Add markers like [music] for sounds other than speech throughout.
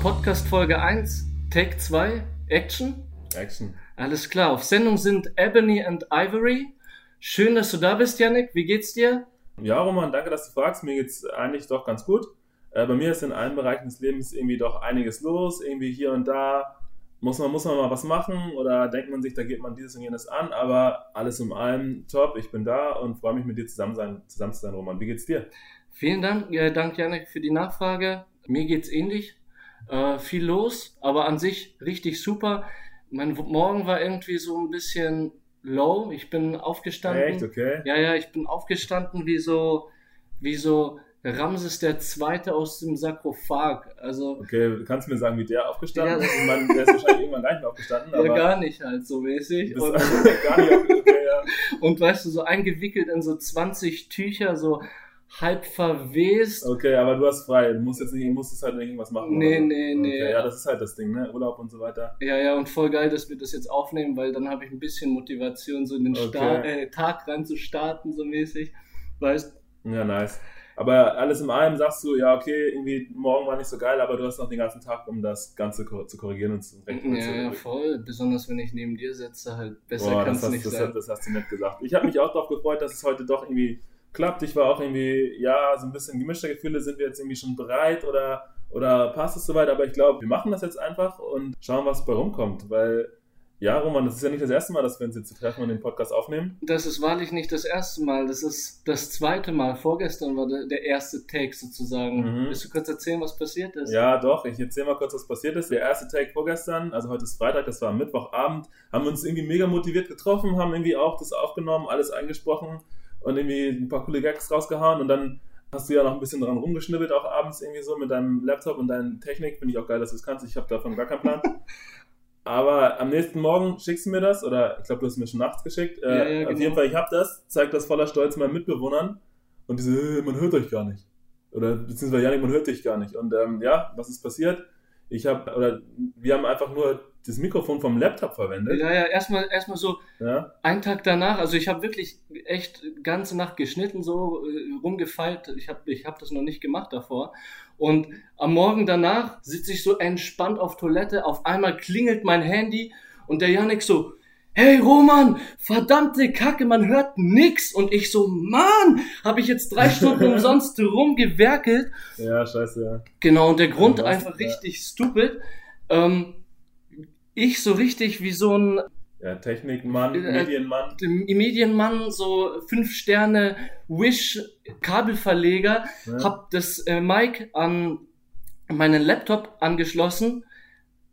Podcast Folge 1, Take 2, Action. Action. Alles klar, auf Sendung sind Ebony and Ivory. Schön, dass du da bist, Yannick. Wie geht's dir? Ja, Roman, danke, dass du fragst. Mir geht's eigentlich doch ganz gut. Äh, bei mir ist in allen Bereichen des Lebens irgendwie doch einiges los. Irgendwie hier und da muss man, muss man mal was machen oder denkt man sich, da geht man dieses und jenes an. Aber alles in allem top. Ich bin da und freue mich mit dir zusammen, sein, zusammen zu sein, Roman. Wie geht's dir? Vielen Dank, äh, Dank Janik, für die Nachfrage. Mir geht's ähnlich. Äh, viel los, aber an sich richtig super. Mein Morgen war irgendwie so ein bisschen low. Ich bin aufgestanden. Echt, okay. Ja, ja, ich bin aufgestanden wie so, wie so Ramses der Zweite aus dem Sarkophag. Also, Okay, kannst du mir sagen, wie der aufgestanden Ja. ist? Ich meine, der ist wahrscheinlich irgendwann gar nicht mehr aufgestanden, [laughs] ja, gar nicht halt so mäßig. Und, [laughs] gar nicht. Okay, ja. und weißt du, so eingewickelt in so 20 Tücher, so halb verwest. Okay, aber du hast frei. Du musst jetzt nicht, musstest halt irgendwas machen. Nee, oder nee, nee. Okay, ja, das ist halt das Ding, ne? Urlaub und so weiter. Ja, ja, und voll geil, dass wir das jetzt aufnehmen, weil dann habe ich ein bisschen Motivation, so in den Okay. Äh, Tag rein zu starten, so mäßig. Weißt Ja, nice. Aber alles in allem sagst du, ja, okay, irgendwie morgen war nicht so geil, aber du hast noch den ganzen Tag, um das Ganze zu korrigieren und zu rechnen. Ja, ja, voll. Besonders wenn ich neben dir sitze, halt besser kann es nicht das, sein. das hast du nett gesagt. Ich habe mich auch darauf gefreut, dass es heute doch irgendwie klappt. Ich war auch irgendwie, ja, so ein bisschen gemischter Gefühle. Sind wir jetzt irgendwie schon bereit oder, oder passt es soweit? Aber ich glaube, wir machen das jetzt einfach und schauen, was bei rumkommt. Weil, ja, Roman, das ist ja nicht das erste Mal, dass wir uns jetzt treffen und den Podcast aufnehmen. Das ist wahrlich nicht das erste Mal, das ist das zweite Mal. Vorgestern war der, der erste Take sozusagen. Mhm. Willst du kurz erzählen, was passiert ist? Ja, doch. Ich erzähle mal kurz, was passiert ist. Der erste Take vorgestern, also heute ist Freitag, das war am Mittwochabend, haben wir uns irgendwie mega motiviert getroffen, haben irgendwie auch das aufgenommen, alles eingesprochen und irgendwie ein paar coole Gags rausgehauen und dann hast du ja noch ein bisschen dran rumgeschnibbelt, auch abends irgendwie so mit deinem Laptop und deiner Technik. Finde ich auch geil, dass du es kannst. Ich habe davon gar keinen Plan. [laughs] Aber am nächsten Morgen schickst du mir das, oder ich glaube, du hast es mir schon nachts geschickt. Äh, Ja, ja, Auf genau. jeden Fall, ich habe das, zeig das voller Stolz meinen Mitbewohnern und diese, äh, man hört euch gar nicht. Oder beziehungsweise, Janik, man hört dich gar nicht. Und ähm, ja, was ist passiert? Ich habe, oder wir haben einfach nur das Mikrofon vom Laptop verwendet. Ja, ja, erstmal erstmal so Ja, einen Tag danach, also ich habe wirklich echt ganze Nacht geschnitten, so äh, rumgefeilt. Ich habe ich hab das noch nicht gemacht davor. Und am Morgen danach sitze ich so entspannt auf Toilette. Auf einmal klingelt mein Handy und der Janik so, hey Roman, verdammte Kacke, man hört nix. Und ich so, Mann, habe ich jetzt drei Stunden [laughs] umsonst rumgewerkelt. ja, scheiße, ja. Genau, und der Grund Ja, einfach Ja. richtig stupid. Ähm, ich so richtig wie so ein Ja, Technikmann, Äh, Medienmann. Medienmann, so fünf Sterne Wish Kabelverleger, Ne? hab das äh, Mic an meinen Laptop angeschlossen,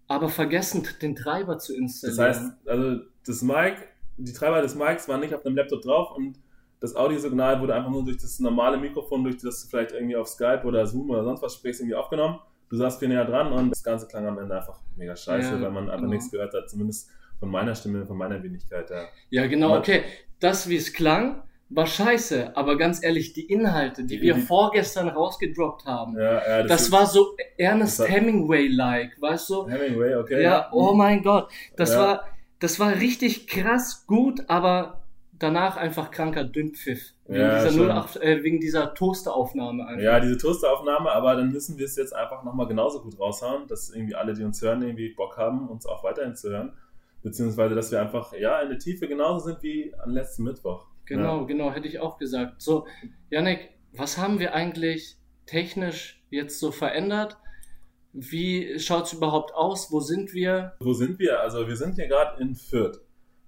aber vergessen, den Treiber zu Das installieren. heißt, also das Mic, die Treiber des Mics waren nicht auf dem Laptop drauf und das Audiosignal wurde einfach nur durch das normale Mikrofon, durch das du vielleicht irgendwie auf Skype oder Zoom oder sonst was sprichst, irgendwie aufgenommen. Du saßt viel näher dran und das Ganze klang am Ende einfach mega scheiße, Ja, weil man einfach genau. nichts gehört hat, zumindest von meiner Stimme, von meiner Wenigkeit. Ja. ja, genau, Man- okay. Das, wie es klang, war scheiße, aber ganz ehrlich, die Inhalte, die wir Die- vorgestern rausgedroppt haben, Ja, ja, das ist- war so Ernest das Hemingway-like, weißt du? Hemingway, okay. Ja, oh mein Gott. Das Ja. war, das war richtig krass gut, aber danach einfach kranker Dünnpfiff. Wegen Ja, dieser schon. 08, äh, wegen dieser Toasteraufnahme einfach. Ja, diese Toasteraufnahme, aber dann müssen wir es jetzt einfach nochmal genauso gut raushauen, dass irgendwie alle, die uns hören, irgendwie Bock haben, uns auch weiterhin zu hören. Beziehungsweise, dass wir einfach, ja, in der Tiefe genauso sind wie am letzten Mittwoch. Genau, genau, hätte ich auch gesagt. So, Janik, was haben wir eigentlich technisch jetzt so verändert? Wie schaut's überhaupt aus? Wo sind wir? Wo sind wir? Also, wir sind hier gerade in Fürth.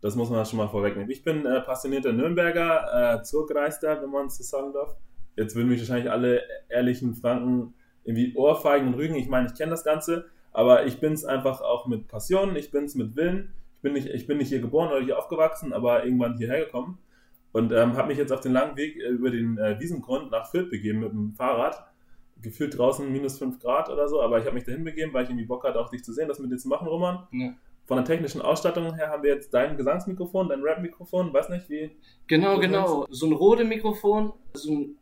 Das muss man schon mal vorwegnehmen. Ich bin äh, passionierter Nürnberger, äh, Zurgreister, wenn man es so sagen darf. Jetzt würden mich wahrscheinlich alle ehrlichen Franken irgendwie Ohrfeigen und Rügen. Ich meine, ich kenne das Ganze, aber ich bin es einfach auch mit Passion, ich bin es mit Willen. Ich bin, nicht, ich bin nicht hier geboren oder hier aufgewachsen, aber irgendwann hierher gekommen und ähm, habe mich jetzt auf den langen Weg äh, über den äh, Wiesengrund nach Fürth begeben mit dem Fahrrad. Gefühlt draußen minus 5 Grad oder so, aber ich habe mich dahin begeben, weil ich irgendwie Bock hatte, auch dich zu sehen, das mit dir zu machen, Roman. Ja. Von der technischen Ausstattung her haben wir jetzt dein Gesangsmikrofon, dein Rap-Mikrofon, weiß nicht wie. Genau, genau. So ein Rode-Mikrofon, so ein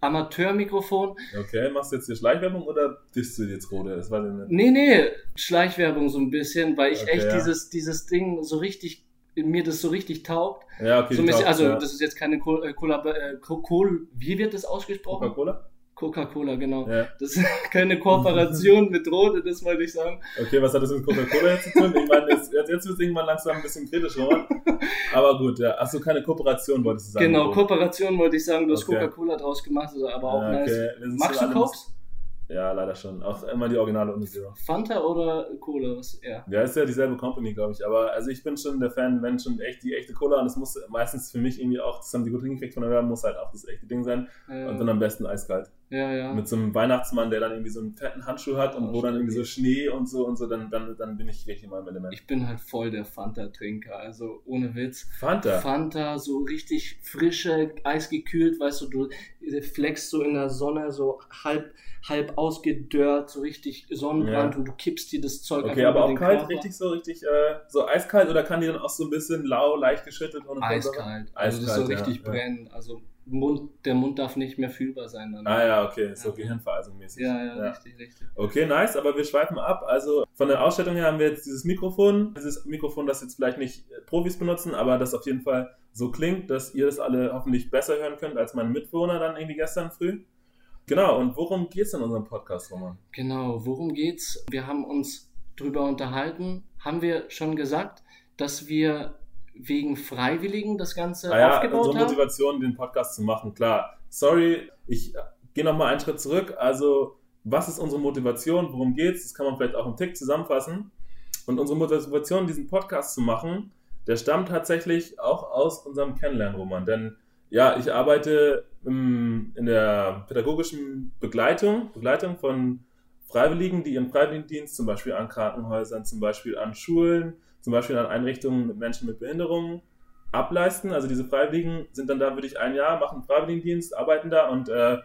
Amateurmikrofon. Okay, machst du jetzt hier Schleichwerbung oder disst du jetzt Rode? Das ich nicht. Nee, nee, Schleichwerbung so ein bisschen, weil ich Okay, echt ja. dieses, dieses Ding so richtig, mir das so richtig taugt. Ja, okay. so bisschen, taugt, also ja. das ist jetzt keine Kohl, äh, Kollab äh, wie wird das ausgesprochen? Coca-Cola? Coca-Cola, genau. Ja. Das ist [laughs] keine Kooperation mit Rode, das wollte ich sagen. Okay, was hat das mit Coca-Cola jetzt zu tun? Ich meine, jetzt, jetzt wird es irgendwann langsam ein bisschen kritisch, Roman. Aber gut, ja. Achso, keine Kooperation wolltest du sagen. Genau, Bro. Kooperation wollte ich sagen, du hast Okay. Coca-Cola draus gemacht, ist aber auch Ja, nice. okay. Sind Magst du Cokes? Ja, leider schon. Auch immer die Originale ohne Zero. Fanta oder Cola? Was eher? Ja, ist ja dieselbe Company, glaube ich. Aber also ich bin schon der Fan, wenn schon echt die echte Cola und es muss meistens für mich irgendwie auch, das haben die gut hingekriegt von der Werbung, muss halt auch das echte Ding sein. Äh, Und dann am besten eiskalt. Ja, ja. Mit so einem Weihnachtsmann, der dann irgendwie so einen fetten Handschuh hat und Oh, wo dann irgendwie so. Schnee und so und so, dann, dann, dann bin ich richtig in meinem Element. Ich bin halt voll der Fanta-Trinker, also ohne Witz. Fanta. Fanta, so richtig frische, eisgekühlt, weißt du, du flexst so in der Sonne, so halb, halb ausgedörrt, so richtig Sonnenbrand Ja. und du kippst dir das Zeug Okay, aber auch kalt, Körper. richtig so, richtig äh, so eiskalt oder kann die dann auch so ein bisschen lau, leicht geschüttelt ohne Kohlensäure? Eiskalt. Also das so Eiskalt, ja, richtig ja. brennen. Also Mund, der Mund darf nicht mehr fühlbar sein dann. Ah ja, okay, so Ja. Gehirnvereisung mäßig. ja, ja, richtig, richtig. Okay, nice, aber wir schweifen ab. Also von der Ausstattung her haben wir jetzt dieses Mikrofon. Dieses Mikrofon, das jetzt vielleicht nicht äh, Profis benutzen, aber das auf jeden Fall so klingt, dass ihr das alle hoffentlich besser hören könnt als meine Mitbewohner dann irgendwie gestern früh. Genau, und worum geht's in unserem Podcast, Roman? Genau, worum geht's? Wir haben uns drüber unterhalten. Haben wir schon gesagt, dass wir wegen Freiwilligen das Ganze Ah ja, aufgebaut unsere haben? Motivation, den Podcast zu machen, klar. Sorry, ich gehe nochmal einen Schritt zurück. Also, was ist unsere Motivation? Worum geht's? Das kann man vielleicht auch im Tick zusammenfassen. Und unsere Motivation, diesen Podcast zu machen, der stammt tatsächlich auch aus unserem Kennenlernroman. Denn ja, ich arbeite im, in der pädagogischen Begleitung, Begleitung von Freiwilligen, die ihren Freiwilligendienst zum Beispiel an Krankenhäusern, zum Beispiel an Schulen, zum Beispiel an Einrichtungen mit Menschen mit Behinderungen ableisten. Also diese Freiwilligen sind dann da wirklich ein Jahr, machen Freiwilligendienst, arbeiten da und äh,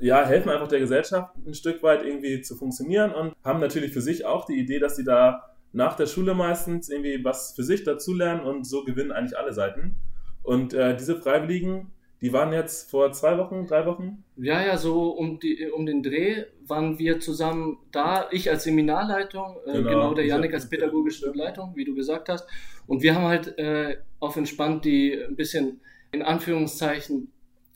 ja, helfen einfach der Gesellschaft ein Stück weit irgendwie zu funktionieren und haben natürlich für sich auch die Idee, dass sie da nach der Schule meistens irgendwie was für sich dazulernen und so gewinnen eigentlich alle Seiten. Und äh, diese Freiwilligen, die waren jetzt vor zwei Wochen, drei Wochen. Ja, ja, so um, die, um den Dreh waren wir zusammen da, ich als Seminarleitung, äh, Genau. genau, der Janik als pädagogische Begleitung, wie du gesagt hast. Und wir haben halt äh, auf entspannt die ein bisschen in Anführungszeichen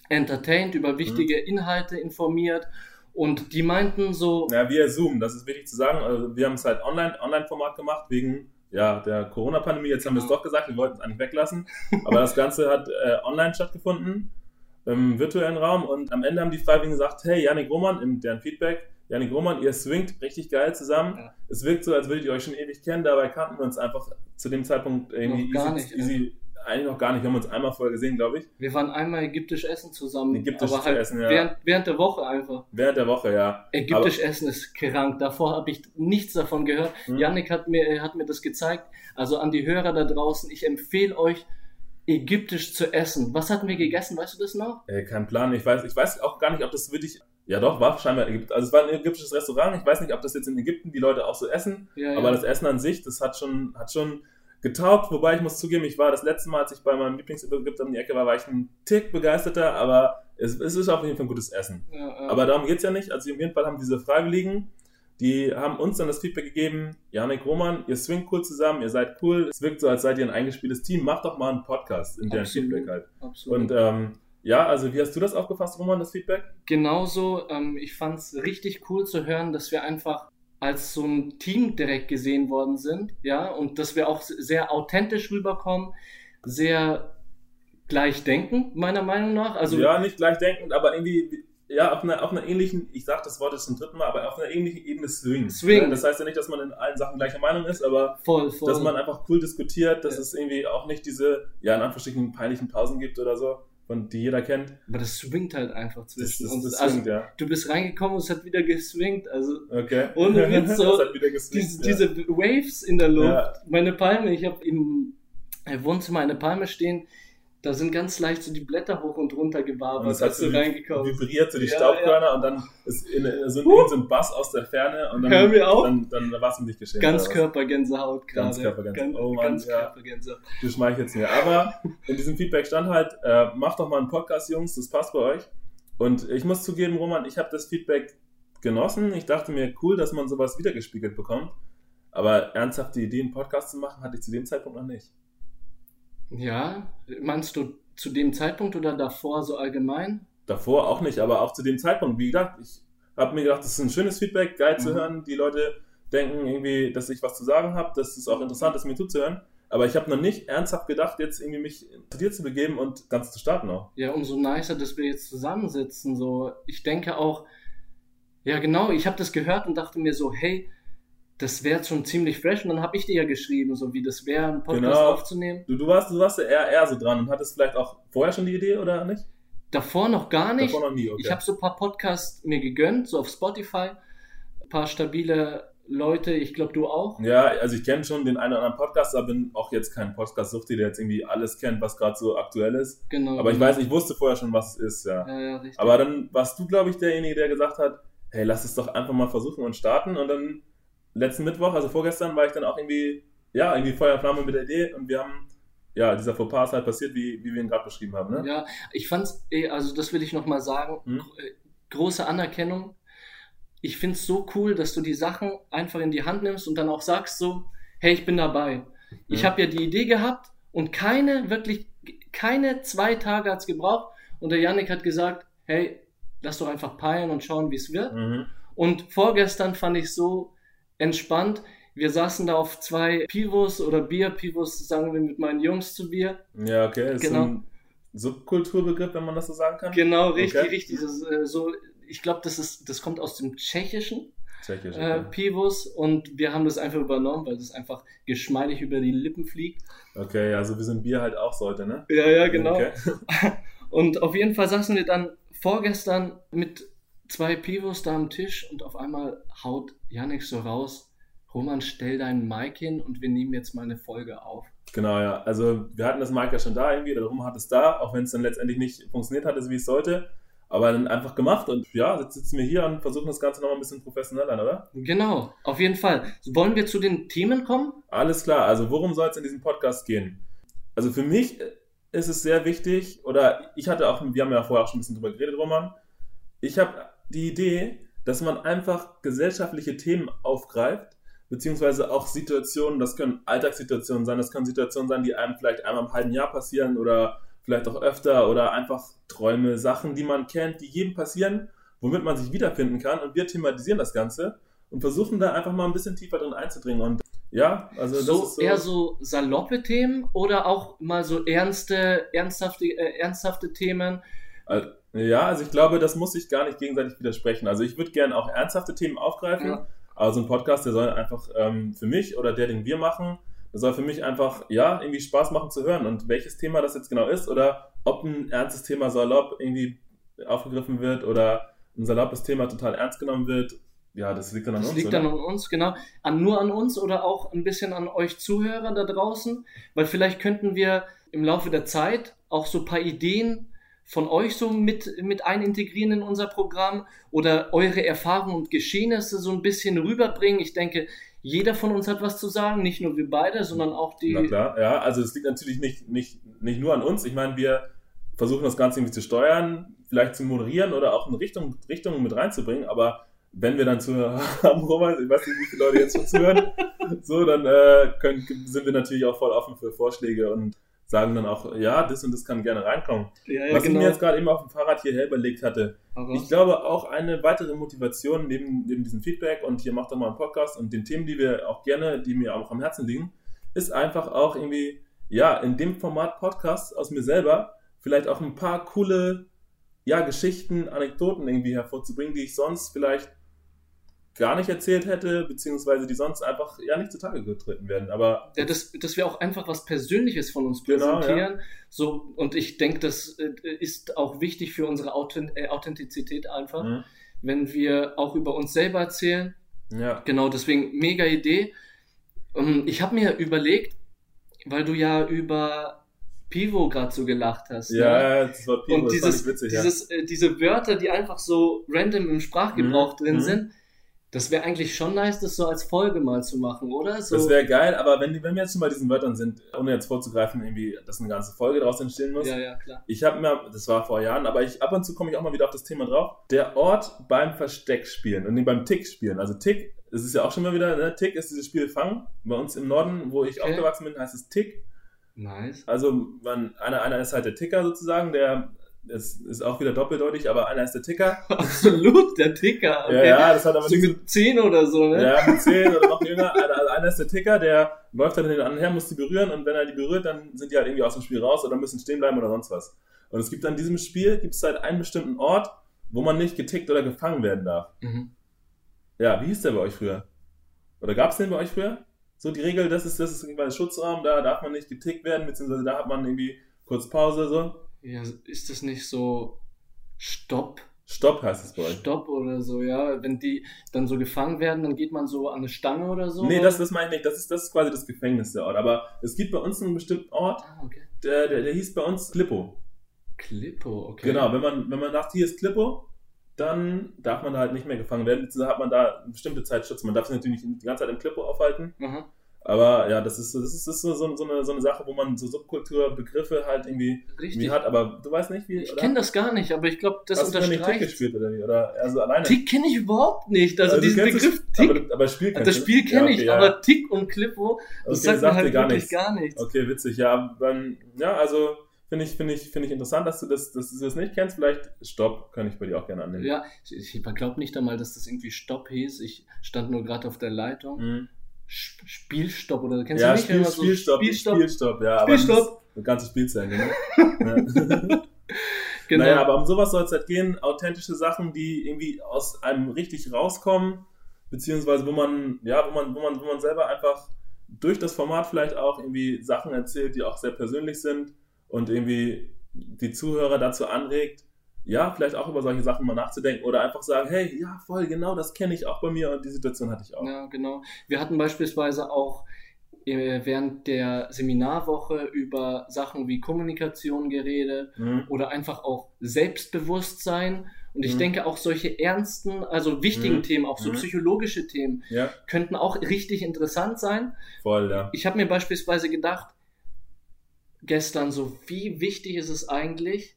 entertained, über wichtige Inhalte informiert. Und die meinten so, Ja, via Zoom, das ist wichtig zu sagen. Also wir haben es halt online, Online-Format gemacht wegen ja, der Corona-Pandemie. Jetzt haben wir es doch gesagt, wir wollten es eigentlich weglassen. Aber das Ganze hat äh, online stattgefunden, im virtuellen Raum. Und am Ende haben die Freiwilligen gesagt, hey, Janik Roman, in deren Feedback, Janik Roman, ihr swingt richtig geil zusammen. Ja. Es wirkt so, als würdet ihr euch schon ewig kennen. Dabei kannten wir uns einfach zu dem Zeitpunkt irgendwie easy, nicht, easy eigentlich noch gar nicht. Wir haben uns einmal vorher gesehen, glaube ich. wir waren einmal ägyptisch essen zusammen, Ägyptisch aber zu halt essen, ja. während, während der Woche einfach. Während der Woche, ja. Ägyptisch essen ist krank. Davor habe ich nichts davon gehört. Hm. Yannick hat mir, hat mir das gezeigt. Also an die Hörer da draußen, ich empfehle euch, ägyptisch zu essen. Was hatten wir gegessen? Weißt du das noch? Äh, kein Plan. Ich weiß, ich weiß auch gar nicht, ob das wirklich. Ja, doch, war scheinbar Ägypten. Also, es war ein ägyptisches Restaurant. Ich weiß nicht, ob das jetzt in Ägypten die Leute auch so essen. Ja, Aber das Essen an sich, das hat schon, hat schon getaugt. Wobei ich muss zugeben, ich war das letzte Mal, als ich bei meinem Lieblingsägypter um die Ecke war, war ich ein Tick begeisterter. Aber es, es ist auf jeden Fall ein gutes Essen. ja, ja. Aber darum geht's ja nicht. Also, auf jeden Fall haben diese Freiwilligen, die haben uns dann das Feedback gegeben: Janik Roman, ihr swingt cool zusammen, ihr seid cool. Es wirkt so, als seid ihr ein eingespieltes Team. Macht doch mal einen Podcast in deren. Feedback halt. Absolut. Und ähm, ja, also wie hast du das aufgefasst, Roman, das Feedback? genauso, ähm, ich fand es richtig cool zu hören, dass wir einfach als so ein Team direkt gesehen worden sind, ja, und dass wir auch sehr authentisch rüberkommen, sehr gleichdenkend, meiner Meinung nach. Also ja, nicht gleichdenkend, aber irgendwie, ja, auf einer, auf einer ähnlichen, ich sag das Wort jetzt zum dritten Mal, aber auf einer ähnlichen Ebene swingen. Swingen. Ja, Das heißt ja nicht, dass man in allen Sachen gleicher Meinung ist, aber voll, voll. dass man einfach cool diskutiert, dass Ja. es irgendwie auch nicht diese, ja, in Anführungsstrichen peinlichen Pausen gibt oder so, von die jeder kennt. Aber das swingt halt einfach Das, zwischen das, uns. das also, swingt, ja. du bist reingekommen und es hat wieder geswingt. Also Okay. Ohne [laughs] Witz, so das diese, ja. diese Waves in der Luft. Ja. Meine Palme, ich habe im Wohnzimmer eine Palme stehen, da sind ganz leicht so die Blätter hoch und runter Und gewabert, es hat als so du reingekommen bist. vibriert, so die Ja, Staubkörner und dann ist in, so, ein, Huh. so ein Bass aus der Ferne und dann, Hör mir auf. dann, dann war es um dich geschehen. Ganzkörpergänsehaut gerade. Ganzkörpergänsehaut. Ganz, Oh Mann, ja. Ganzkörpergänsehaut. Du schmeichelst mir. Aber in diesem Feedback stand halt, äh, macht doch mal einen Podcast, Jungs, das passt bei euch. Und ich muss zugeben, Roman, ich habe das Feedback genossen. Ich dachte mir, cool, dass man sowas wiedergespiegelt bekommt. Aber ernsthaft die Idee, einen Podcast zu machen, hatte ich zu dem Zeitpunkt noch nicht. Ja, meinst du zu dem Zeitpunkt oder davor so allgemein? davor auch nicht, aber auch zu dem Zeitpunkt, wie gesagt, ich habe mir gedacht, das ist ein schönes Feedback, geil zu Mhm. hören. Die Leute denken irgendwie, dass ich was zu sagen habe, dass es auch interessant ist, mir zuzuhören. Aber ich habe noch nicht ernsthaft gedacht, jetzt irgendwie mich zu dir zu begeben und ganz zu starten auch. Ja, umso nicer, dass wir jetzt zusammensitzen. So, ich denke auch, ja genau, ich habe das gehört und dachte mir so, hey, das wäre schon ziemlich fresh. Und dann habe ich dir ja geschrieben, so wie das wäre, einen Podcast Genau. aufzunehmen. Du, du, warst, du warst ja eher, eher so dran und hattest vielleicht auch vorher schon die Idee oder nicht? Davor noch gar nicht. Davor noch nie, okay. Ich habe so ein paar Podcasts mir gegönnt, so auf Spotify. Ein paar stabile Leute, ich glaube du auch. Ja, also ich kenne schon den einen oder anderen Podcast, aber bin auch jetzt kein Podcast-Suchti, der jetzt irgendwie alles kennt, was gerade so aktuell ist. Genau. Aber ich genau. weiß, ich wusste vorher schon, was es ist, ja. Ja, ja, richtig. Aber dann warst du, glaube ich, derjenige, der gesagt hat, hey, lass es doch einfach mal versuchen und starten. Und dann letzten Mittwoch, also vorgestern, war ich dann auch irgendwie, ja, irgendwie Feuer und Flamme mit der Idee und wir haben, ja, dieser Fauxpas ist halt passiert, wie, wie wir ihn gerade beschrieben haben, ne? Ja, ich fand's, eh, also das will ich nochmal sagen, Hm? äh, große Anerkennung. Ich find's so cool, dass du die Sachen einfach in die Hand nimmst und dann auch sagst so, hey, ich bin dabei. Ich Mhm. habe ja die Idee gehabt und keine, wirklich, keine zwei Tage hat's gebraucht und der Yannick hat gesagt, hey, lass doch einfach peilen und schauen, wie es wird. Mhm. Und vorgestern fand ich so entspannt. Wir saßen da auf zwei Pivos oder Bier-Pivos, sagen wir mit meinen Jungs zu Bier. Ja, okay. Ist Genau. ein Subkulturbegriff, wenn man das so sagen kann. Genau, richtig, Okay. richtig. Ist, äh, so, ich glaube, das ist, das kommt aus dem Tschechischen, Tschechisch. äh, Okay. Pivos, und wir haben das einfach übernommen, weil das einfach geschmeidig über die Lippen fliegt. okay, also wir sind Bier halt auch so heute, ne? Ja, ja, genau. Okay. [laughs] Und auf jeden Fall saßen wir dann vorgestern mit zwei Pivos da am Tisch und auf einmal haut Yannick so raus, Roman, stell deinen Mic hin und wir nehmen jetzt mal eine Folge auf. Genau, ja. Also wir hatten das Mic ja schon da irgendwie, darum hat es da, auch wenn es dann letztendlich nicht funktioniert so wie es sollte. Aber dann einfach gemacht und ja, jetzt sitzen wir hier und versuchen das Ganze nochmal ein bisschen professioneller, oder? Genau, auf jeden Fall. Wollen wir zu den Themen kommen? Alles klar, also worum soll es in diesem Podcast gehen? Also für mich ist es sehr wichtig, oder ich hatte auch, wir haben ja vorher auch schon ein bisschen drüber geredet, Roman, ich habe die Idee, dass man einfach gesellschaftliche Themen aufgreift, beziehungsweise auch Situationen, das können Alltagssituationen sein, das können Situationen sein, die einem vielleicht einmal im halben Jahr passieren oder vielleicht auch öfter oder einfach Träume, Sachen, die man kennt, die jedem passieren, womit man sich wiederfinden kann und wir thematisieren das Ganze und versuchen da einfach mal ein bisschen tiefer drin einzudringen und ja, also das so, ist so eher so saloppe Themen oder auch mal so ernste, ernsthafte, äh, ernsthafte Themen. Ja, also ich glaube, das muss sich gar nicht gegenseitig widersprechen. Also ich würde gerne auch ernsthafte Themen aufgreifen, Ja. aber so ein Podcast, der soll einfach ähm, für mich oder der, den wir machen, der soll für mich einfach, ja, irgendwie Spaß machen zu hören. Und welches Thema das jetzt genau ist oder ob ein ernstes Thema salopp irgendwie aufgegriffen wird oder ein saloppes Thema total ernst genommen wird, ja, das liegt dann an Das uns, liegt oder? dann an uns, genau. An, nur an uns oder auch ein bisschen an euch Zuhörer da draußen, weil vielleicht könnten wir im Laufe der Zeit auch so ein paar Ideen von euch so mit, mit einintegrieren in unser Programm oder eure Erfahrungen und Geschehnisse so ein bisschen rüberbringen. Ich denke, jeder von uns hat was zu sagen, nicht nur wir beide, sondern auch die. Na klar, ja, also es liegt natürlich nicht, nicht, nicht nur an uns. Ich meine, wir versuchen das Ganze irgendwie zu steuern, vielleicht zu moderieren oder auch in Richtung, Richtungen mit reinzubringen, aber wenn wir dann Zuhörer [laughs] haben, Roman, ich weiß nicht, wie viele Leute jetzt schon zuhören, so, dann äh, können, sind wir natürlich auch voll offen für Vorschläge und sagen dann auch, ja, das und das kann gerne reinkommen. Ja, ja, Was ich genau. mir jetzt gerade eben auf dem Fahrrad hierher überlegt hatte, Aber- ich glaube auch eine weitere Motivation neben, neben diesem Feedback und hier macht doch mal einen Podcast und den Themen, die wir auch gerne, die mir auch am Herzen liegen, ist einfach auch irgendwie, ja, in dem Format Podcast aus mir selber vielleicht auch ein paar coole, ja, Geschichten, Anekdoten irgendwie hervorzubringen, die ich sonst vielleicht gar nicht erzählt hätte, beziehungsweise die sonst einfach ja nicht zutage getreten werden. Aber Ja, dass, dass wir auch einfach was Persönliches von uns Genau, präsentieren. So, und ich denke, das äh, ist auch wichtig für unsere äh, Authentizität einfach, Mhm. wenn wir auch über uns selber erzählen. ja, Genau, deswegen mega Idee. Ähm, Ich habe mir überlegt, weil du ja über Pivo gerade so gelacht hast. ne? ja, das war Pivo, Und das dieses, fand ich witzig, ja. dieses, äh, diese Wörter, die einfach so random im Sprachgebrauch Mhm, drin mhm. sind, das wäre eigentlich schon nice, das so als Folge mal zu machen, oder? So, Das wäre geil, aber wenn, wenn wir jetzt schon bei diesen Wörtern sind, ohne jetzt vorzugreifen, irgendwie, dass eine ganze Folge daraus entstehen muss. ja, ja, klar. Ich habe mir, das war vor Jahren, aber ich ab und zu komme ich auch mal wieder auf das Thema drauf. Der Ort beim Versteck spielen und nee, beim Tick spielen. Also Tick, das ist ja auch schon mal wieder, ne? Tick ist dieses Spiel Fangen. Bei uns im Norden, wo ich Okay. aufgewachsen bin, heißt es Tick. Nice. Also man, einer, einer ist halt der Ticker sozusagen, der es ist auch wieder doppeldeutig, aber einer ist der Ticker. [laughs] Absolut, der Ticker. Ja, ja, das hat aber so mit 10 oder so, ne? Ja, mit [laughs] 10 oder noch jünger. Einer, also einer ist der Ticker, der läuft dann hin und her, muss die berühren und wenn er die berührt, dann sind die halt irgendwie aus dem Spiel raus oder müssen stehen bleiben oder sonst was. Und es gibt an diesem Spiel, gibt es halt einen bestimmten Ort, wo man nicht getickt oder gefangen werden darf. Mhm. Ja, wie hieß der bei euch früher? Oder gab es den bei euch früher? So die Regel, das ist, das ist irgendwie ein Schutzraum, da darf man nicht getickt werden, beziehungsweise da hat man irgendwie kurz Pause, so. Ja, ist das nicht so Stopp? Stopp heißt es bei euch. Stopp oder so, ja. Wenn die dann so gefangen werden, dann geht man so an eine Stange oder so. Nee, das, das meine ich nicht. Das ist, das ist quasi das Gefängnis, der Ort. Aber es gibt bei uns einen bestimmten Ort, Ah, okay. der, der, der hieß bei uns Klippo. Klippo, okay. Genau, wenn man, wenn man sagt, hier ist Klippo, dann darf man da halt nicht mehr gefangen werden. beziehungsweise hat man da eine bestimmte Zeit Schutz. Man darf sich natürlich nicht die ganze Zeit im Klippo aufhalten. Aha. Aber ja, das ist, so- das ist, das ist so, so, eine, so eine Sache, wo man so Subkulturbegriffe halt irgendwie, Richtig. irgendwie hat. Aber du weißt nicht, wie. Ich kenne das gar nicht, aber ich glaube, das Hast du noch nicht Tick unterstreicht. gespielt oder wie? Oder also alleine? Tick kenne ich überhaupt nicht. Also, du diesen Begriff Tick, Aber, aber das Spiel das du? Spiel kenne Ja, ich, okay, ja. aber Tick und Klippo, das Okay, sagt mir sagt halt dir gar wirklich nichts. gar nichts. Okay, witzig. Ja, dann, ja, also finde ich, finde ich, finde ich interessant, dass du das, dass du das nicht kennst. Vielleicht Stopp, kann ich bei dir auch gerne annehmen. Ja, ich, ich glaube nicht einmal, dass das irgendwie Stopp hieß. Ich stand nur gerade auf der Leitung. Mhm. Spielstopp oder kennst Ja, du nicht? Spiel, so Spielstopp, Spielstopp. Spielstopp, ja. aber Spielstopp. das ganze Spielzeit, ne? ja. Genau. Naja, aber um sowas soll es halt gehen. Authentische Sachen, die irgendwie aus einem richtig rauskommen, beziehungsweise wo man, ja, wo man, wo man, wo man selber einfach durch das Format vielleicht auch irgendwie Sachen erzählt, die auch sehr persönlich sind und irgendwie die Zuhörer dazu anregt, ja, vielleicht auch über solche Sachen mal nachzudenken oder einfach sagen, hey, ja, voll, genau, das kenne ich auch bei mir und die Situation hatte ich auch. Ja, genau. Wir hatten beispielsweise auch äh, während der Seminarwoche über Sachen wie Kommunikation geredet Mhm. oder einfach auch Selbstbewusstsein. Und ich Mhm. denke auch solche ernsten, also wichtigen Mhm. Themen, auch so Mhm. psychologische Themen, Ja, könnten auch richtig interessant sein. voll, ja. Ich habe mir beispielsweise gedacht, gestern so, wie wichtig ist es eigentlich,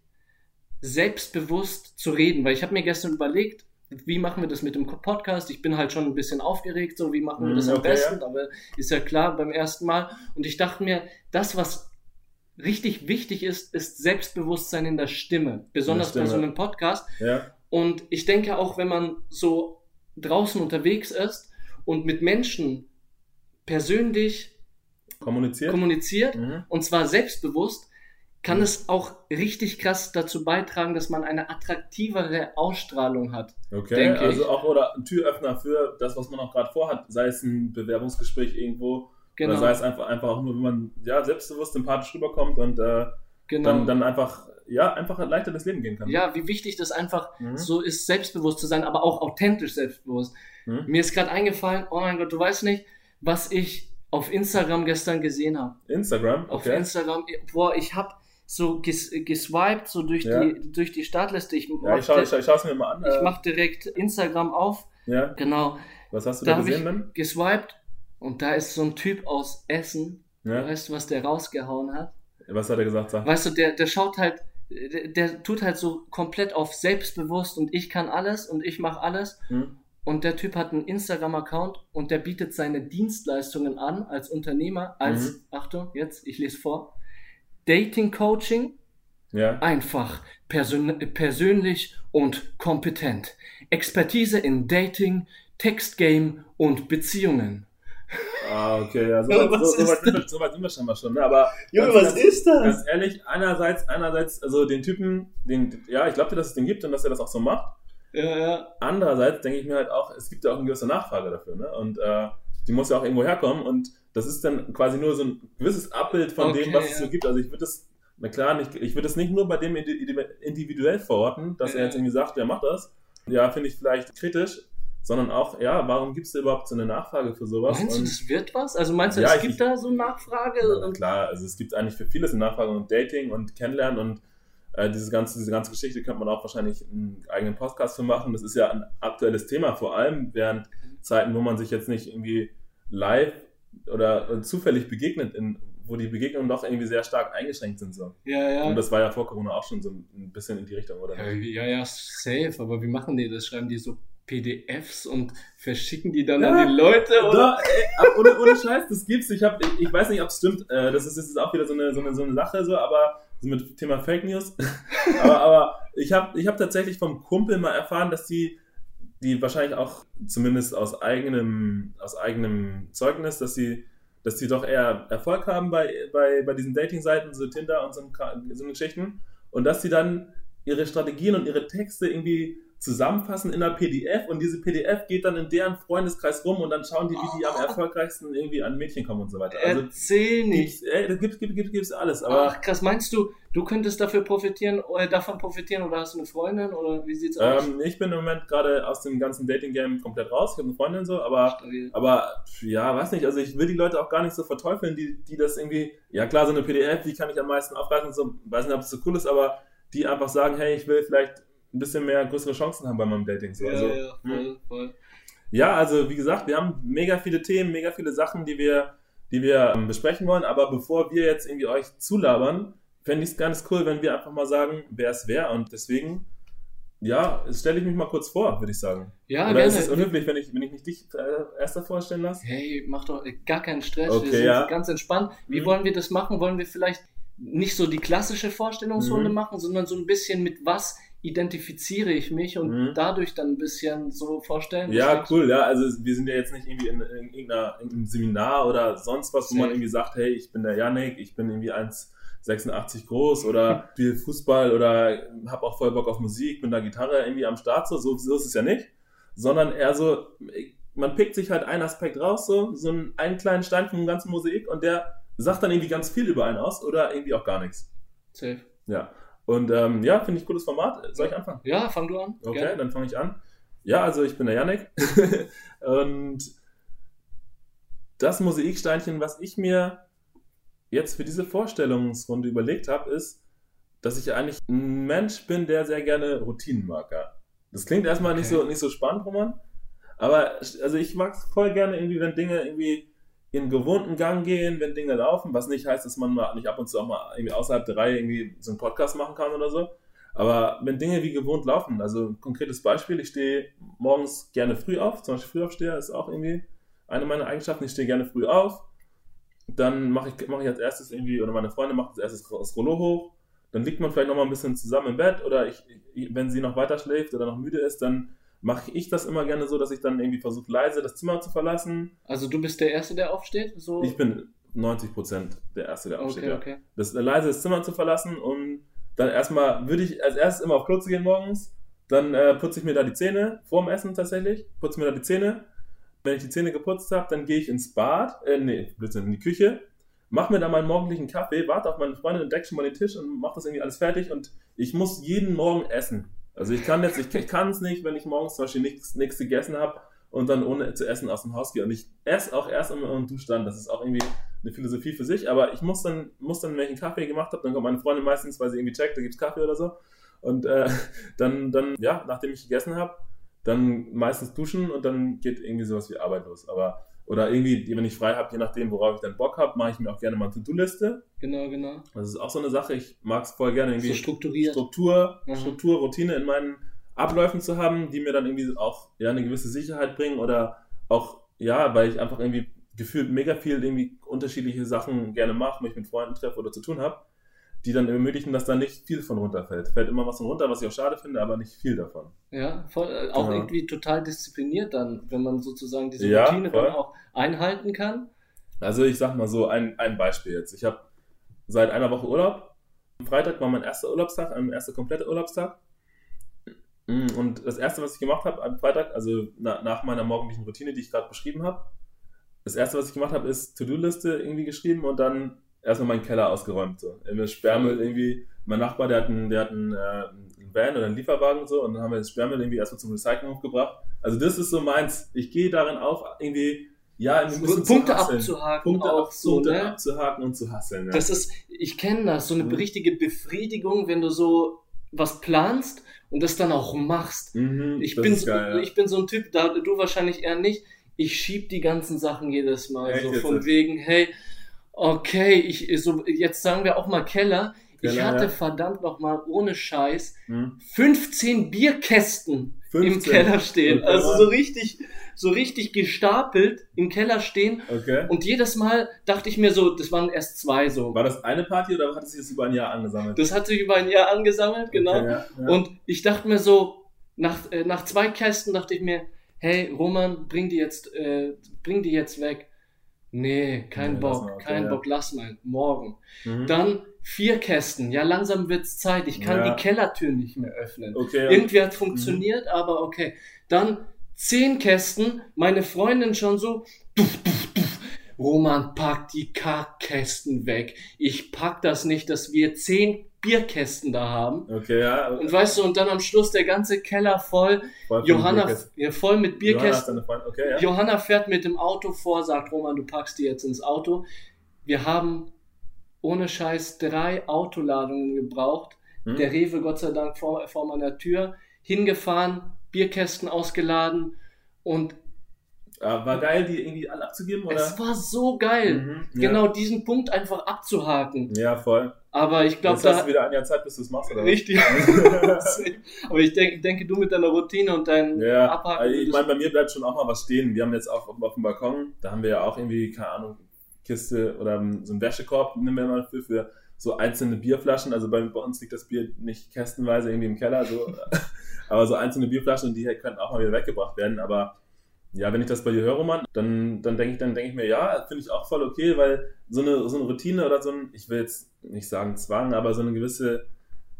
selbstbewusst zu reden? Weil ich habe mir gestern überlegt, wie machen wir das mit dem Podcast? Ich bin halt schon ein bisschen aufgeregt, so wie machen wir Mhm, das am okay, besten, aber ist ja klar beim ersten Mal. Und ich dachte mir, das, was richtig wichtig ist, ist Selbstbewusstsein in der Stimme, besonders bei Stimme. so einem Podcast. Ja, Und ich denke auch, wenn man so draußen unterwegs ist und mit Menschen persönlich kommuniziert. kommuniziert, mhm. und zwar selbstbewusst, kann Mhm. es auch richtig krass dazu beitragen, dass man eine attraktivere Ausstrahlung hat. Okay, also auch oder ein Türöffner für das, was man auch gerade vorhat, sei es ein Bewerbungsgespräch irgendwo Genau, oder sei es einfach, einfach auch nur, wenn man ja, selbstbewusst sympathisch rüberkommt und äh, genau. dann, dann einfach, ja, einfach leichter das Leben gehen kann. ja, wie wichtig das einfach Mhm. so ist, selbstbewusst zu sein, aber auch authentisch selbstbewusst. Mhm. Mir ist gerade eingefallen, oh mein Gott, du weißt nicht, was ich auf Instagram gestern gesehen habe. Instagram, Auf okay. Instagram, boah, ich habe so ges geswiped, so durch, Ja. die, durch die Startliste. Ich ja, mach, ich schaue schau es mir mal an. ich äh, mach direkt Instagram auf. ja, Genau, was hast du da da gesehen dann? geswiped und da ist so ein Typ aus Essen. Ja. Weißt du, was der rausgehauen hat? Was hat er gesagt? Sag. Weißt du, der, der schaut halt, der, der tut halt so komplett auf selbstbewusst und ich kann alles und ich mache alles. Hm? Und der Typ hat einen Instagram-Account und der bietet seine Dienstleistungen an als Unternehmer, als, Mhm. Achtung, jetzt, ich lese vor, Dating-Coaching, Ja. einfach, persön persönlich und kompetent. Expertise in Dating, Textgame und Beziehungen. Ah, okay, ja, so, [laughs] Ja, so, was so, ist weit sind wir, so weit sind wir scheinbar schon, ne? Aber Junge, was ganz- ist das? Ganz ehrlich, einerseits, einerseits, also den Typen, den, ja, ich glaube, dass es den gibt und dass er das auch so macht. Ja, ja. Andererseits denke ich mir halt auch, es gibt ja auch eine gewisse Nachfrage dafür, ne? Und äh, die muss ja auch irgendwo herkommen und das ist dann quasi nur so ein gewisses Abbild von Okay, dem, was es ja. so gibt. Also ich würde das, na klar, nicht, ich würde das nicht nur bei dem indi- indi- individuell verorten, dass Ja. er jetzt irgendwie sagt, der macht das. Ja, finde ich vielleicht kritisch, sondern auch, ja, warum gibt es überhaupt so eine Nachfrage für sowas? Meinst du, das wird was? Also meinst du, Ja, es gibt ich- da so Nachfrage? na klar, also es gibt eigentlich für vieles eine Nachfrage und Dating und Kennenlernen und äh, diese, ganze, diese ganze Geschichte könnte man auch wahrscheinlich einen eigenen Podcast für machen. Das ist ja ein aktuelles Thema, vor allem während Zeiten, wo man sich jetzt nicht irgendwie live oder zufällig begegnet, in, wo die Begegnungen doch irgendwie sehr stark eingeschränkt sind. So. ja, ja. Und das war ja vor Corona auch schon so ein bisschen in die Richtung, oder? ja, ja, ja, safe. Aber wie machen die das? Schreiben die so PDFs und verschicken die dann Ja. an die Leute? Oder? Doch, ey, ohne, ohne Scheiß, das gibt's. Ich, hab, ich, ich weiß nicht, ob es stimmt. Äh, das, ist, das ist auch wieder so eine, so, eine, so eine Sache, so, aber so mit Thema Fake News. [laughs] aber, aber ich habe ich hab tatsächlich vom Kumpel mal erfahren, dass die, die wahrscheinlich auch zumindest aus eigenem, aus eigenem Zeugnis, dass sie dass die doch eher Erfolg haben bei, bei, bei diesen Dating-Seiten, so Tinder und so, so Geschichten. Und dass sie dann ihre Strategien und ihre Texte irgendwie zusammenfassen in einer PDF und diese PDF geht dann in deren Freundeskreis rum und dann schauen die, wie die am erfolgreichsten irgendwie an Mädchen kommen und so weiter. Also Erzähl nicht. Ey, das gibt, gibt, gibt, gibt's alles. Aber Ach krass, meinst du, du könntest dafür profitieren, oder äh, davon profitieren oder hast du eine Freundin oder wie sieht's aus? Ähm, ich bin im Moment gerade aus dem ganzen Dating-Game komplett raus. Ich habe eine Freundin so, aber, aber ja, weiß nicht, also ich will die Leute auch gar nicht so verteufeln, die, die das irgendwie, ja klar, so eine PDF, die kann ich am meisten aufreißen, so, weiß nicht, ob es so cool ist, aber die einfach sagen, hey, ich will vielleicht ein bisschen mehr größere Chancen haben bei meinem Dating. So. Ja, also, ja, voll, hm. voll. ja, also wie gesagt, wir haben mega viele Themen, mega viele Sachen, die wir, die wir ähm, besprechen wollen. Aber bevor wir jetzt irgendwie euch zulabern, fände ich es ganz cool, wenn wir einfach mal sagen, wer es wäre. Und deswegen, ja, stelle ich mich mal kurz vor, würde ich sagen. Ja, Oder gerne. ist es unhöflich, wenn ich, wenn ich nicht dich äh, erster vorstellen lasse? Hey, mach doch gar keinen Stress. Okay, wir sind ja. ganz entspannt. Wie Mhm. wollen wir das machen? Wollen wir vielleicht nicht so die klassische Vorstellungsrunde Mhm. machen, sondern so ein bisschen mit was identifiziere ich mich und Mhm. dadurch dann ein bisschen so vorstellen? Ja, cool, ja. Also wir sind ja jetzt nicht irgendwie in, in, in einem Seminar oder sonst was, wo man irgendwie sagt, hey, ich bin der Yannick, ich bin irgendwie 1,86 groß oder [laughs] spiele Fußball oder habe auch voll Bock auf Musik, bin da Gitarre irgendwie am Start, so, so, so ist es ja nicht. Sondern eher so, man pickt sich halt einen Aspekt raus, so, so einen, einen kleinen Stein vom ganzen Mosaik und der sagt dann irgendwie ganz viel über einen aus oder irgendwie auch gar nichts. Safe. Ja. Und ähm, ja, finde ich cooles Format. Soll ich anfangen? Ja, fang du an. Okay, Gerne. dann fange ich an. Ja, also ich bin der Yannick. [laughs] und das Mosaiksteinchen, was ich mir jetzt für diese Vorstellungsrunde überlegt habe, ist, dass ich eigentlich ein Mensch bin, der sehr gerne Routinen mag. Das klingt erstmal nicht, Okay. so, nicht so spannend, Roman. Aber also ich mag es voll gerne, irgendwie, wenn Dinge irgendwie in gewohnten Gang gehen, wenn Dinge laufen, was nicht heißt, dass man mal nicht ab und zu auch mal irgendwie außerhalb der Reihe irgendwie so einen Podcast machen kann oder so. Aber wenn Dinge wie gewohnt laufen, also ein konkretes Beispiel, ich stehe morgens gerne früh auf, zum Beispiel Frühaufsteher ist auch irgendwie eine meiner Eigenschaften, ich stehe gerne früh auf, dann mache ich, mache ich als erstes irgendwie, oder meine Freundin macht als erstes das Rollo hoch, dann liegt man vielleicht noch mal ein bisschen zusammen im Bett oder ich, wenn sie noch weiter schläft oder noch müde ist, dann mache ich das immer gerne so, dass ich dann irgendwie versuche, leise das Zimmer zu verlassen. Also du bist der Erste, der aufsteht? So? Ich bin 90% der Erste, der aufsteht. Okay, ja okay. das leise das Zimmer zu verlassen und dann erstmal würde ich als erstes immer auf Klo zu gehen morgens. Dann äh, putze ich mir da die Zähne, vorm Essen tatsächlich, putze mir da die Zähne. Wenn ich die Zähne geputzt habe, dann gehe ich ins Bad, äh, nee, Blödsinn, in die Küche, mache mir da meinen morgendlichen Kaffee, warte auf meine Freundin und decke schon mal den Tisch und mache das irgendwie alles fertig und ich muss jeden Morgen essen. Also ich kann jetzt, ich, ich kann es nicht, wenn ich morgens zum Beispiel nichts, nichts gegessen habe und dann ohne zu essen aus dem Haus gehe. Und ich esse auch erst im, im Duschstand. Das ist auch irgendwie eine Philosophie für sich. Aber ich muss dann, muss dann, wenn ich einen Kaffee gemacht habe, dann kommt meine Freundin meistens, weil sie irgendwie checkt, da gibt's Kaffee oder so. Und äh, [laughs] dann, dann, ja, nachdem ich gegessen habe, dann meistens duschen und dann geht irgendwie sowas wie Arbeit los. Aber, oder irgendwie, wenn ich frei habe, je nachdem, worauf ich dann Bock habe, mache ich mir auch gerne mal eine To-Do-Liste. Genau, genau. Das ist auch so eine Sache. Ich mag es voll gerne irgendwie So strukturiert. Struktur, Mhm. Struktur, Routine in meinen Abläufen zu haben, die mir dann irgendwie auch ja, eine gewisse Sicherheit bringen oder auch, ja, weil ich einfach irgendwie gefühlt mega viel irgendwie unterschiedliche Sachen gerne mache, mich mit Freunden treffe oder zu tun habe, die dann ermöglichen, dass da nicht viel von runterfällt. Fällt immer was von runter, was ich auch schade finde, aber nicht viel davon. Ja, voll, äh, auch Ja. irgendwie total diszipliniert dann, wenn man sozusagen diese Ja, Routine voll. dann auch einhalten kann. Also ich sag mal so ein, ein Beispiel jetzt. Ich habe seit einer Woche Urlaub. Freitag war mein erster Urlaubstag, mein erster kompletter Urlaubstag. Mm, Und das erste, was ich gemacht habe am Freitag, also na, nach meiner morgendlichen Routine, die ich gerade beschrieben habe, das erste, was ich gemacht habe, ist To-Do-Liste irgendwie geschrieben und dann erstmal meinen Keller ausgeräumt. So. Im Sperrmüll irgendwie, mein Nachbar, der hat einen, der hat einen, äh, einen Van oder einen Lieferwagen und so und dann haben wir das Sperrmüll irgendwie erstmal zum Recycling hochgebracht. Also das ist so meins. Ich gehe darin auf, irgendwie, ja, bisschen zu Punkte abzuhaken Punkte, auch so, Punkte ne? abzuhaken und zu hasseln. Ja. Das ist, ich kenne das, so eine Mhm. richtige Befriedigung, wenn du so was planst und das dann auch machst. Mhm, Ich bin, so, geil, ja. ich bin so ein Typ, da du wahrscheinlich eher nicht. Ich schieb die ganzen Sachen jedes Mal Echt so von wegen, hey, okay, ich so jetzt sagen wir auch mal Keller. ich Keller, hatte ja. verdammt nochmal ohne Scheiß Hm. 15 Bierkästen im 15? Keller stehen. Okay, also so richtig, so richtig gestapelt im Keller stehen. Okay. Und jedes Mal dachte ich mir so, das waren erst zwei so. War das eine Party oder hat sich das über ein Jahr angesammelt? Das hat sich über ein Jahr angesammelt, genau. Okay, ja, ja. Und ich dachte mir so, nach, äh, nach zwei Kästen dachte ich mir, hey Roman, bring die jetzt, äh, bring die jetzt weg. Nee, kein Nee, Bock, kein ja. Bock, lass mal, morgen. Mhm. Dann vier Kästen, ja langsam wird's Zeit, ich kann Ja. die Kellertür nicht mehr öffnen. Okay. Irgendwie hat Mhm. funktioniert, aber okay. Dann zehn Kästen, meine Freundin schon so, duf, duf, duf. Roman, pack die Kackkästen weg. Ich pack das nicht, dass wir zehn Bierkästen da haben. Okay, ja. Und weißt du, und dann am Schluss der ganze Keller voll, Voll Johanna, ja, voll mit Johanna Bierkästen. Freundin. Okay, ja. Johanna fährt mit dem Auto vor, sagt Roman, du packst die jetzt ins Auto. Wir haben ohne Scheiß drei Autoladungen gebraucht. Hm? Der Rewe, Gott sei Dank, vor, vor meiner Tür. Hingefahren, Bierkästen ausgeladen und War geil, die irgendwie alle abzugeben, oder? es war so geil, Mhm, ja. genau diesen Punkt einfach abzuhaken. Ja, voll. Aber ich glaube, Jetzt hast da du wieder ein Jahr Zeit, bis du es machst, oder? richtig. [laughs] Aber ich denke, denke, du mit deiner Routine und deinem Ja, Abhaken. also ich meine, bei mir bleibt schon auch mal was stehen. Wir haben jetzt auch auf, auf dem Balkon, da haben wir ja auch irgendwie, keine Ahnung, Kiste oder so einen Wäschekorb, nehmen wir mal für, für so einzelne Bierflaschen. Also bei, bei uns liegt das Bier nicht kästenweise irgendwie im Keller, so, [laughs] aber so einzelne Bierflaschen und die können auch mal wieder weggebracht werden. Aber ja, wenn ich das bei dir höre, Roman, dann, dann denke ich, dann denke ich mir, ja, finde ich auch voll okay, weil so eine, so eine Routine oder so ein, ich will jetzt nicht sagen Zwang, aber so eine gewisse,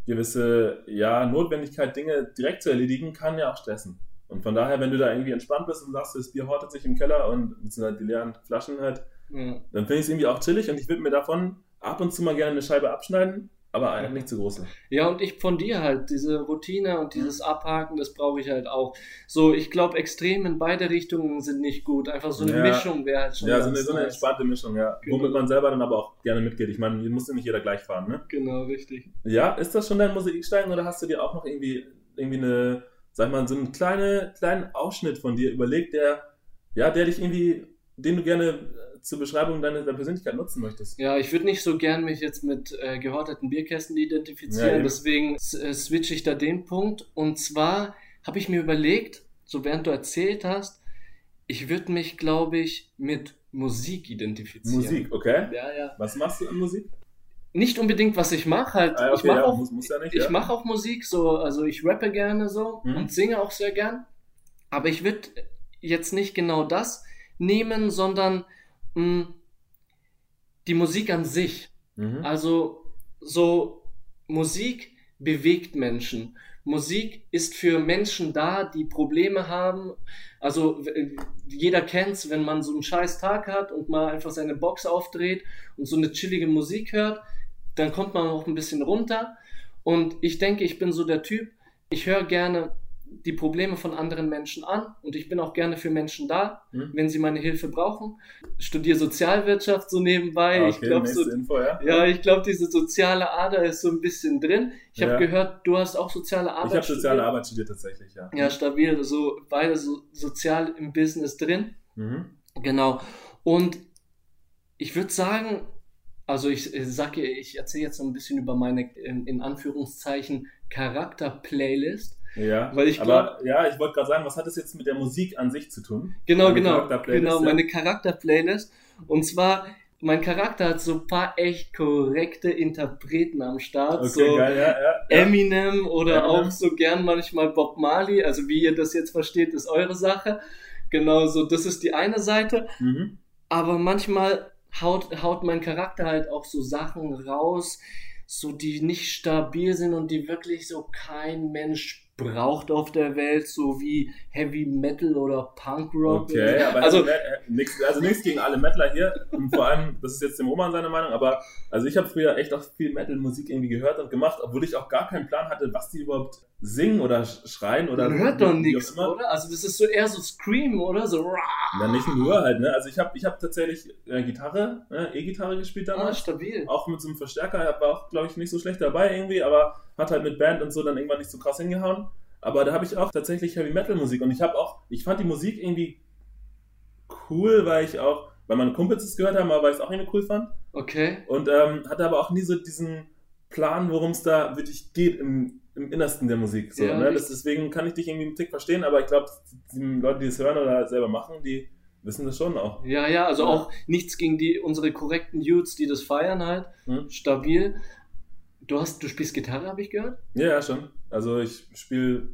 gewisse, ja, Notwendigkeit, Dinge direkt zu erledigen, kann ja auch stressen. Und von daher, wenn du da irgendwie entspannt bist und sagst, das Bier hortet sich im Keller und beziehungsweise die leeren Flaschen halt, ja. dann finde ich es irgendwie auch chillig und ich würde mir davon ab und zu mal gerne eine Scheibe abschneiden, aber eigentlich nicht zu große. Ja, und ich von dir halt, diese Routine und dieses Abhaken, das brauche ich halt auch. So, ich glaube, extrem in beide Richtungen sind nicht gut. Einfach so eine Ja. Mischung wäre halt schon Ja, so eine, so eine entspannte Mischung, ja. Genau. Womit man selber dann aber auch gerne mitgeht. Ich meine, hier muss ja nicht jeder gleich fahren, ne? Genau, richtig. Ja, ist das schon dein Musiksteigen oder hast du dir auch noch irgendwie, irgendwie eine, sag mal, so einen kleine, kleinen Ausschnitt von dir überlegt, der, ja, der dich irgendwie, den du gerne zur Beschreibung deiner, deiner Persönlichkeit nutzen möchtest? Ja, ich würde nicht so gern mich jetzt mit äh, gehorteten Bierkästen Ja, identifizieren, eben. deswegen äh, switche ich da den Punkt. Und zwar habe ich mir überlegt, so während du erzählt hast, ich würde mich, glaube ich, mit Musik identifizieren. Musik, okay? Ja, ja. Was machst du an Musik? Nicht unbedingt, was ich mache, halt. Ah, ich okay, mache ja, auch muss, muss ja nicht, Ich ja. mache auch Musik, so, also ich rappe gerne so Mhm. und singe auch sehr gern. Aber ich würde jetzt nicht genau das nehmen, sondern mh, die Musik an sich. Mhm. Also so Musik bewegt Menschen. Musik ist für Menschen da, die Probleme haben. Also w- jeder kennt's, wenn man so einen scheiß Tag hat und mal einfach seine Box aufdreht und so eine chillige Musik hört, dann kommt man auch ein bisschen runter. Und ich denke, ich bin so der Typ, ich höre gerne die Probleme von anderen Menschen an und ich bin auch gerne für Menschen da, Mhm. wenn sie meine Hilfe brauchen. Studiere Sozialwirtschaft so nebenbei. Ah, ich okay, glaube, nächste so, Info, ja. ja, ich glaube, diese soziale Ader ist so ein bisschen drin. Ich habe Ja. gehört, du hast auch soziale Arbeit. Ich habe soziale studiert. Arbeit studiert tatsächlich, ja. Ja, stabil, so beide so sozial im Business drin. Mhm. Genau. Und ich würde sagen, also ich sage, ich erzähle jetzt so ein bisschen über meine in, in Anführungszeichen Charakter-Playlist. Ja, Weil ich aber ja, ich wollte gerade sagen, was hat das jetzt mit der Musik an sich zu tun? Genau, Deine genau, Charakter-Playlist, genau, ja. meine Charakter-Playlist. Und zwar, mein Charakter hat so ein paar echt korrekte Interpreten am Start. Okay, so geil, ja, ja. ja. Eminem oder Eminem. auch so gern manchmal Bob Marley. Also wie ihr das jetzt versteht, ist eure Sache. Genau, so das ist die eine Seite. Mhm. Aber manchmal haut, haut mein Charakter halt auch so Sachen raus, so die nicht stabil sind und die wirklich so kein Mensch braucht auf der Welt, so wie Heavy Metal oder Punk Rock. Okay, aber also also, nichts also nichts gegen alle Metaler hier. Und vor allem, das ist jetzt dem Roman seine Meinung, aber also ich habe früher echt auch viel Metal-Musik irgendwie gehört und gemacht, obwohl ich auch gar keinen Plan hatte, was die überhaupt singen oder sch- schreien oder man hört doch nichts, oder? Also das ist so eher so Scream, oder? So Na, nicht nur halt, ne? Also ich habe ich hab tatsächlich äh, Gitarre, ne? E-Gitarre gespielt ah, damals. stabil. auch mit so einem Verstärker, war auch, glaube ich, nicht so schlecht dabei irgendwie, aber hat halt mit Band und so dann irgendwann nicht so krass hingehauen. Aber da habe ich auch tatsächlich Heavy Metal Musik und ich habe auch, ich fand die Musik irgendwie cool, weil ich auch, weil meine Kumpels es gehört haben, aber weil ich es auch irgendwie cool fand. Okay. Und ähm, hatte aber auch nie so diesen Plan, worum es da wirklich geht im, im Innersten der Musik. So, Ja, ne? das, deswegen kann ich dich irgendwie einen Tick verstehen, aber ich glaube, die Leute, die es hören oder selber machen, die wissen das schon auch. Ja, ja, also Ja. auch nichts gegen die unsere korrekten Youths, die das feiern halt. Hm? Stabil. Du hast, du spielst Gitarre, habe ich gehört? Ja, ja, schon. Also ich spiele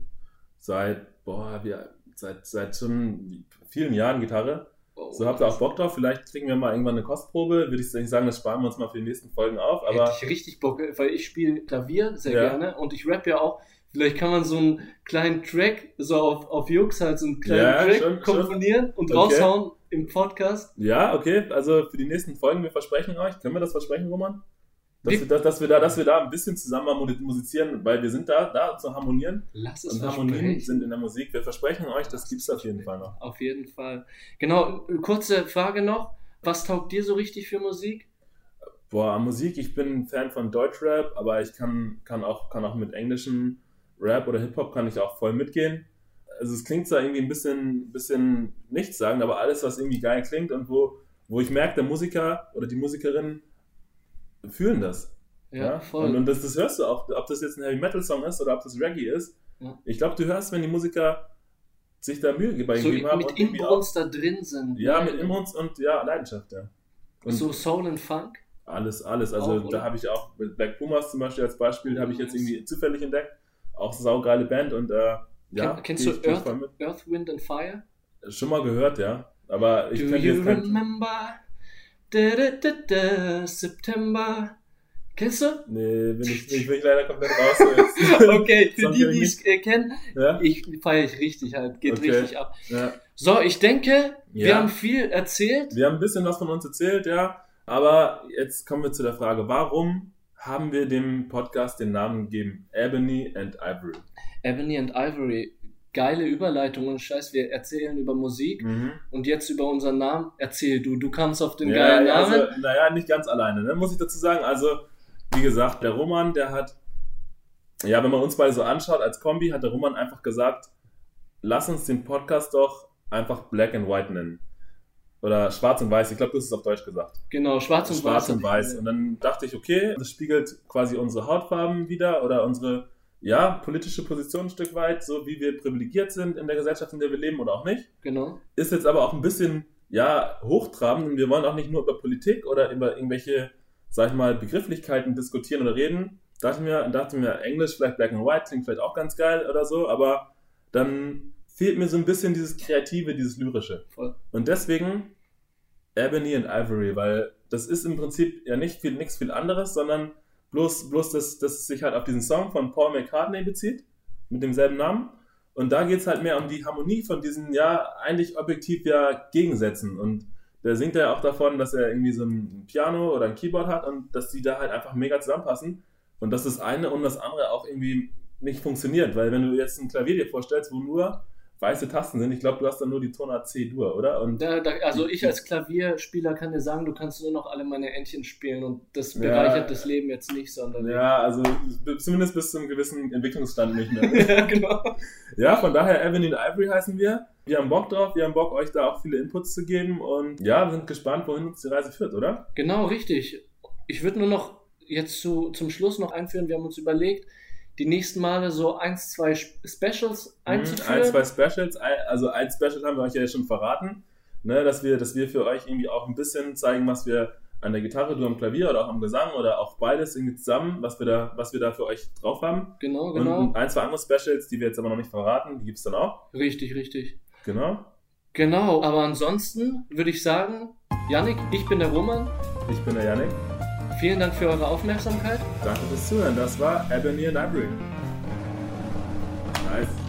seit, boah, wie, seit, seit schon vielen Jahren Gitarre. Oh, So habt ihr auch Bock drauf? Vielleicht kriegen wir mal irgendwann eine Kostprobe. Würde ich sagen, das sparen wir uns mal für die nächsten Folgen auf. Aber Hätte ich richtig Bock, weil ich spiele Klavier sehr Ja. gerne und ich rap ja auch. Vielleicht kann man so einen kleinen Track, so auf, auf Jux halt so einen kleinen Ja, Track schon, komponieren und Okay. raushauen im Podcast. ja, okay. Also für die nächsten Folgen, wir versprechen euch. Können wir das versprechen, Roman? Dass, wir, dass, dass, wir da, dass wir da ein bisschen zusammen mal musizieren, weil wir sind da, da zu harmonieren. Lass es Und Harmonien sind in der Musik. Wir versprechen euch, das gibt's auf jeden Fall noch. Auf jeden Fall. Genau, kurze Frage noch. Was taugt dir so richtig für Musik? Boah, Musik, ich bin ein Fan von Deutschrap, aber ich kann, kann, auch, kann auch mit englischem Rap oder Hip-Hop kann ich auch voll mitgehen. Also es klingt zwar irgendwie ein bisschen, bisschen nichts sagen, aber alles, was irgendwie geil klingt und wo, wo ich merke, der Musiker oder die Musikerin fühlen das. Ja, voll. Und, und das, das hörst du auch, ob das jetzt ein Heavy-Metal-Song ist oder ob das Reggae ist. Ja. Ich glaube, du hörst, wenn die Musiker sich da Mühe bei ihm so gegeben haben. mit Inbrunst da drin sind. Ja, mit Inbrunst und ja, Leidenschaft, ja. Und so Soul and Funk. alles, alles. Also Auch, da habe ich auch mit Black Pumas zum Beispiel als Beispiel, habe ich jetzt irgendwie zufällig entdeckt. Auch saugeile Band und äh, ja. Kenn, kennst du ich- Earth. Earth, Wind and Fire? Schon mal gehört, ja. Aber ich Do you remember? Da, da, da, September. Kennst du? Nee, bin ich, ich bin ich [laughs] leider komplett raus. [laughs] Okay, für die, die es äh, kennen, ja, ich feiere ich richtig halt, geht Okay. richtig ab. ja. So, ich denke, wir Ja. haben viel erzählt. Wir haben ein bisschen was von uns erzählt, ja. Aber jetzt kommen wir zu der Frage, warum haben wir dem Podcast den Namen gegeben? Ebony and Ivory. Ebony and Ivory, geile Überleitung und Scheiß, wir erzählen über Musik Mhm. und jetzt über unseren Namen. Erzähl du, du kamst auf den Ja, geilen ja, Namen. also, naja, nicht ganz alleine, ne, muss ich dazu sagen. Also, wie gesagt, der Roman, der hat, ja, wenn man uns beide so anschaut als Kombi, hat der Roman einfach gesagt, lass uns den Podcast doch einfach Black and White nennen. Oder Schwarz und Weiß, ich glaube, du hast es auf Deutsch gesagt. genau, schwarz und Schwarz weiß. und Weiß. Und dann dachte ich, okay, das spiegelt quasi unsere Hautfarben wieder oder unsere, ja, politische Position ein Stück weit, so wie wir privilegiert sind in der Gesellschaft, in der wir leben oder auch nicht Genau. ist jetzt aber auch ein bisschen, ja, hochtrabend und wir wollen auch nicht nur über Politik oder über irgendwelche, sag ich mal, Begrifflichkeiten diskutieren oder reden. Dachte mir, dachte mir, Englisch, vielleicht Black and White, klingt vielleicht auch ganz geil oder so, aber dann fehlt mir so ein bisschen dieses Kreative, dieses Lyrische. Voll. Und deswegen Ebony and Ivory, weil das ist im Prinzip ja nicht viel, nichts viel anderes, sondern bloß, bloß dass, dass es sich halt auf diesen Song von Paul McCartney bezieht, mit demselben Namen. Und da geht es halt mehr um die Harmonie von diesen, ja, eigentlich objektiv ja Gegensätzen. Und der singt ja auch davon, dass er irgendwie so ein Piano oder ein Keyboard hat und dass die da halt einfach mega zusammenpassen. Und dass das eine und das andere auch irgendwie nicht funktioniert. Weil wenn du jetzt ein Klavier dir vorstellst, wo nur weiße Tasten sind, ich glaube, du hast dann nur die Tonart C-Dur, oder? Und Da, da, also ich als Klavierspieler kann dir sagen, du kannst nur noch alle meine Entchen spielen und das Ja. bereichert das Leben jetzt nicht sonderlich. ja, also zumindest bis zu einem gewissen Entwicklungsstand nicht mehr. [laughs] ja, genau. Ja, von daher and Ivory heißen wir. Wir haben Bock drauf, wir haben Bock, euch da auch viele Inputs zu geben und ja, wir sind gespannt, wohin uns die Reise führt, oder? Genau, richtig. Ich würde nur noch jetzt zu, zum Schluss noch einführen, wir haben uns überlegt, die nächsten Male so eins, zwei Specials einzuführen. Mhm, Ein, zwei Specials, ein, also ein Special haben wir euch ja schon verraten, ne, dass, wir, dass wir für euch irgendwie auch ein bisschen zeigen, was wir an der Gitarre, du am Klavier oder auch am Gesang oder auch beides irgendwie zusammen, was wir da, was wir da für euch drauf haben. Genau, Und genau. ein, zwei andere Specials, die wir jetzt aber noch nicht verraten, die gibt es dann auch. Richtig, richtig. Genau. Genau, aber ansonsten würde ich sagen, Yannick, ich bin der Roman. Ich bin der Yannick. Vielen Dank für eure Aufmerksamkeit. Danke fürs Zuhören. Das war Ebony and Ivory. Nice.